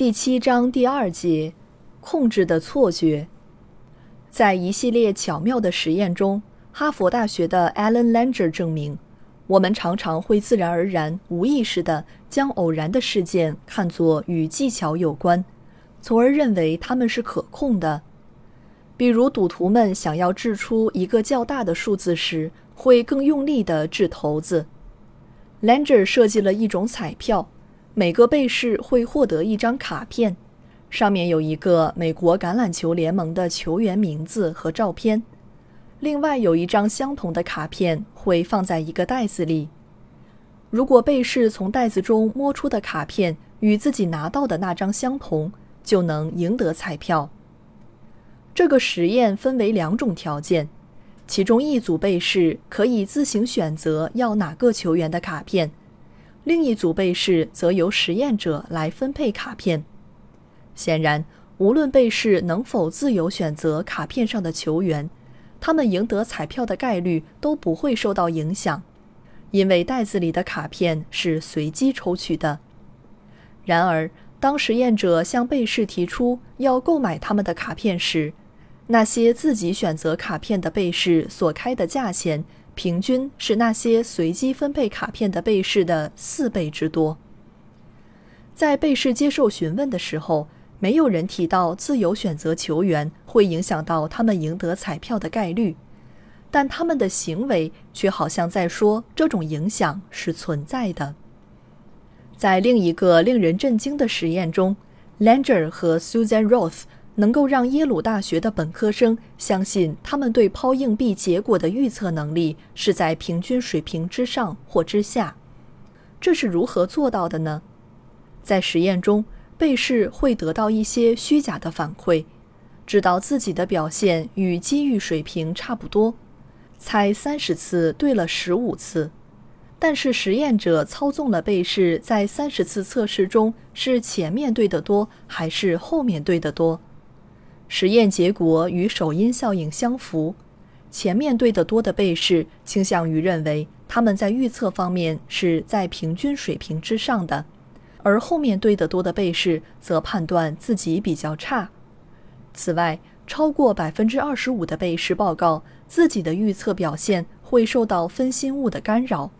第七章第二节，控制的错觉。在一系列巧妙的实验中，哈佛大学的 Alan Langer 证明，我们常常会自然而然、无意识地将偶然的事件看作与技巧有关，从而认为它们是可控的。比如，赌徒们想要掷出一个较大的数字时，会更用力地掷骰子。Langer 设计了一种彩票。每个被试会获得一张卡片，上面有一个美国橄榄球联盟的球员名字和照片。另外有一张相同的卡片会放在一个袋子里。如果被试从袋子中摸出的卡片与自己拿到的那张相同，就能赢得彩票。这个实验分为两种条件，其中一组被试可以自行选择要哪个球员的卡片。另一组被试则由实验者来分配卡片。显然，无论被试能否自由选择卡片上的球员，他们赢得彩票的概率都不会受到影响，因为袋子里的卡片是随机抽取的。然而，当实验者向被试提出要购买他们的卡片时，那些自己选择卡片的被试所开的价钱。平均是那些随机分配卡片的被试的四倍之多。在被试接受询问的时候，没有人提到自由选择球员会影响到他们赢得彩票的概率，但他们的行为却好像在说这种影响是存在的。在另一个令人震惊的实验中，Langer 和 Susan Roth。能够让耶鲁大学的本科生相信他们对抛硬币结果的预测能力是在平均水平之上或之下，这是如何做到的呢？在实验中，被试会得到一些虚假的反馈，知道自己的表现与机遇水平差不多，猜三十次对了十五次，但是实验者操纵了被试在三十次测试中是前面对的多还是后面对的多。实验结果与首因效应相符，前面对得多的被试倾向于认为他们在预测方面是在平均水平之上的，而后面对得多的被试则判断自己比较差。此外，超过百分之二十五的被试报告自己的预测表现会受到分心物的干扰，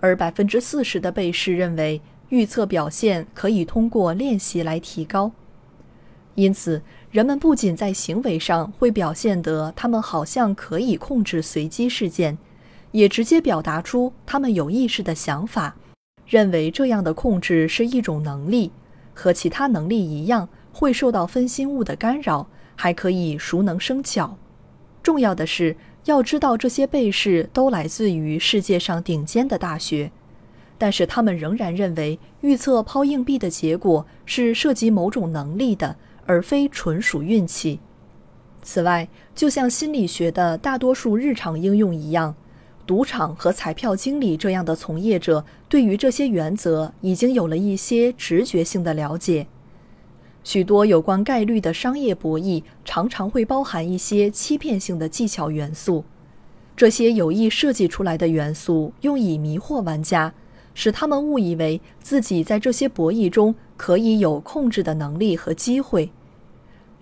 而百分之四十的被试认为预测表现可以通过练习来提高。因此。人们不仅在行为上会表现得他们好像可以控制随机事件，也直接表达出他们有意识的想法，认为这样的控制是一种能力，和其他能力一样会受到分心物的干扰，还可以熟能生巧。重要的是要知道，这些被试都来自于世界上顶尖的大学，但是他们仍然认为预测抛硬币的结果是涉及某种能力的。而非纯属运气。此外，就像心理学的大多数日常应用一样，赌场和彩票经理这样的从业者对于这些原则已经有了一些直觉性的了解。许多有关概率的商业博弈常常会包含一些欺骗性的技巧元素，这些有意设计出来的元素用以迷惑玩家，使他们误以为自己在这些博弈中可以有控制的能力和机会。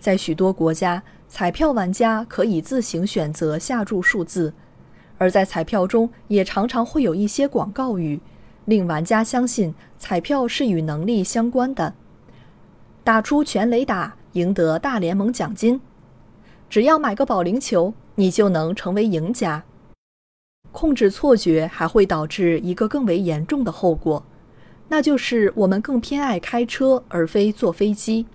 在许多国家，彩票玩家可以自行选择下注数字，而在彩票中也常常会有一些广告语，令玩家相信彩票是与能力相关的。打出全雷打，赢得大联盟奖金；只要买个保龄球，你就能成为赢家。控制错觉还会导致一个更为严重的后果，那就是我们更偏爱开车而非坐飞机。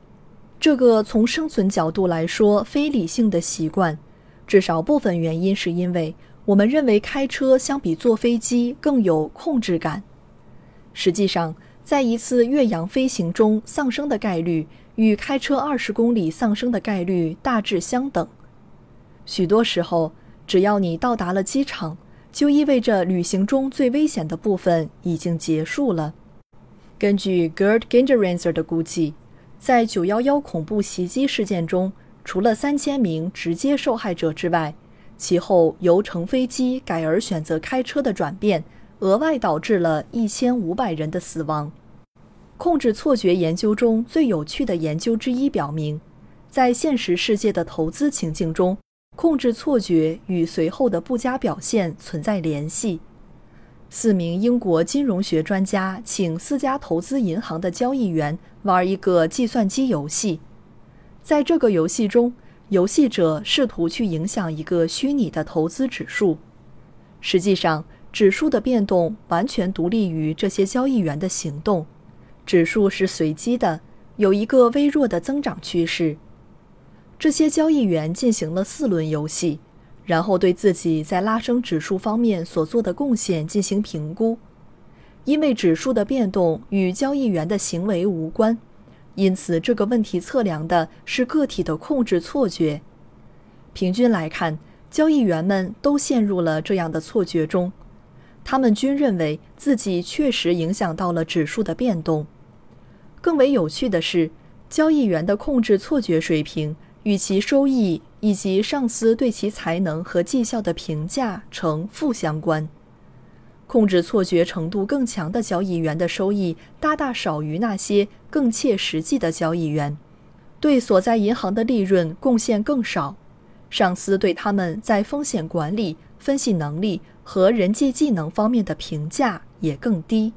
这个从生存角度来说非理性的习惯，至少部分原因是因为我们认为开车相比坐飞机更有控制感。实际上，在一次越洋飞行中丧生的概率与开车二十公里丧生的概率大致相等。许多时候，只要你到达了机场，就意味着旅行中最危险的部分已经结束了。根据 Gerd Gingerenzer 的估计，在911恐怖袭击事件中，除了三千名直接受害者之外，其后由乘飞机改而选择开车的转变，额外导致了一千五百人的死亡。控制错觉研究中最有趣的研究之一表明，在现实世界的投资情境中，控制错觉与随后的不佳表现存在联系。四名英国金融学专家请四家投资银行的交易员玩一个计算机游戏，在这个游戏中，游戏者试图去影响一个虚拟的投资指数。实际上，指数的变动完全独立于这些交易员的行动，指数是随机的，有一个微弱的增长趋势。这些交易员进行了四轮游戏。然后对自己在拉升指数方面所做的贡献进行评估，因为指数的变动与交易员的行为无关，因此这个问题测量的是个体的控制错觉。平均来看，交易员们都陷入了这样的错觉中，他们均认为自己确实影响到了指数的变动。更为有趣的是，交易员的控制错觉水平与其收益。以及上司对其才能和绩效的评价呈负相关。控制错觉程度更强的交易员的收益大大少于那些更切实际的交易员，对所在银行的利润贡献更少。上司对他们在风险管理、分析能力和人际技能方面的评价也更低。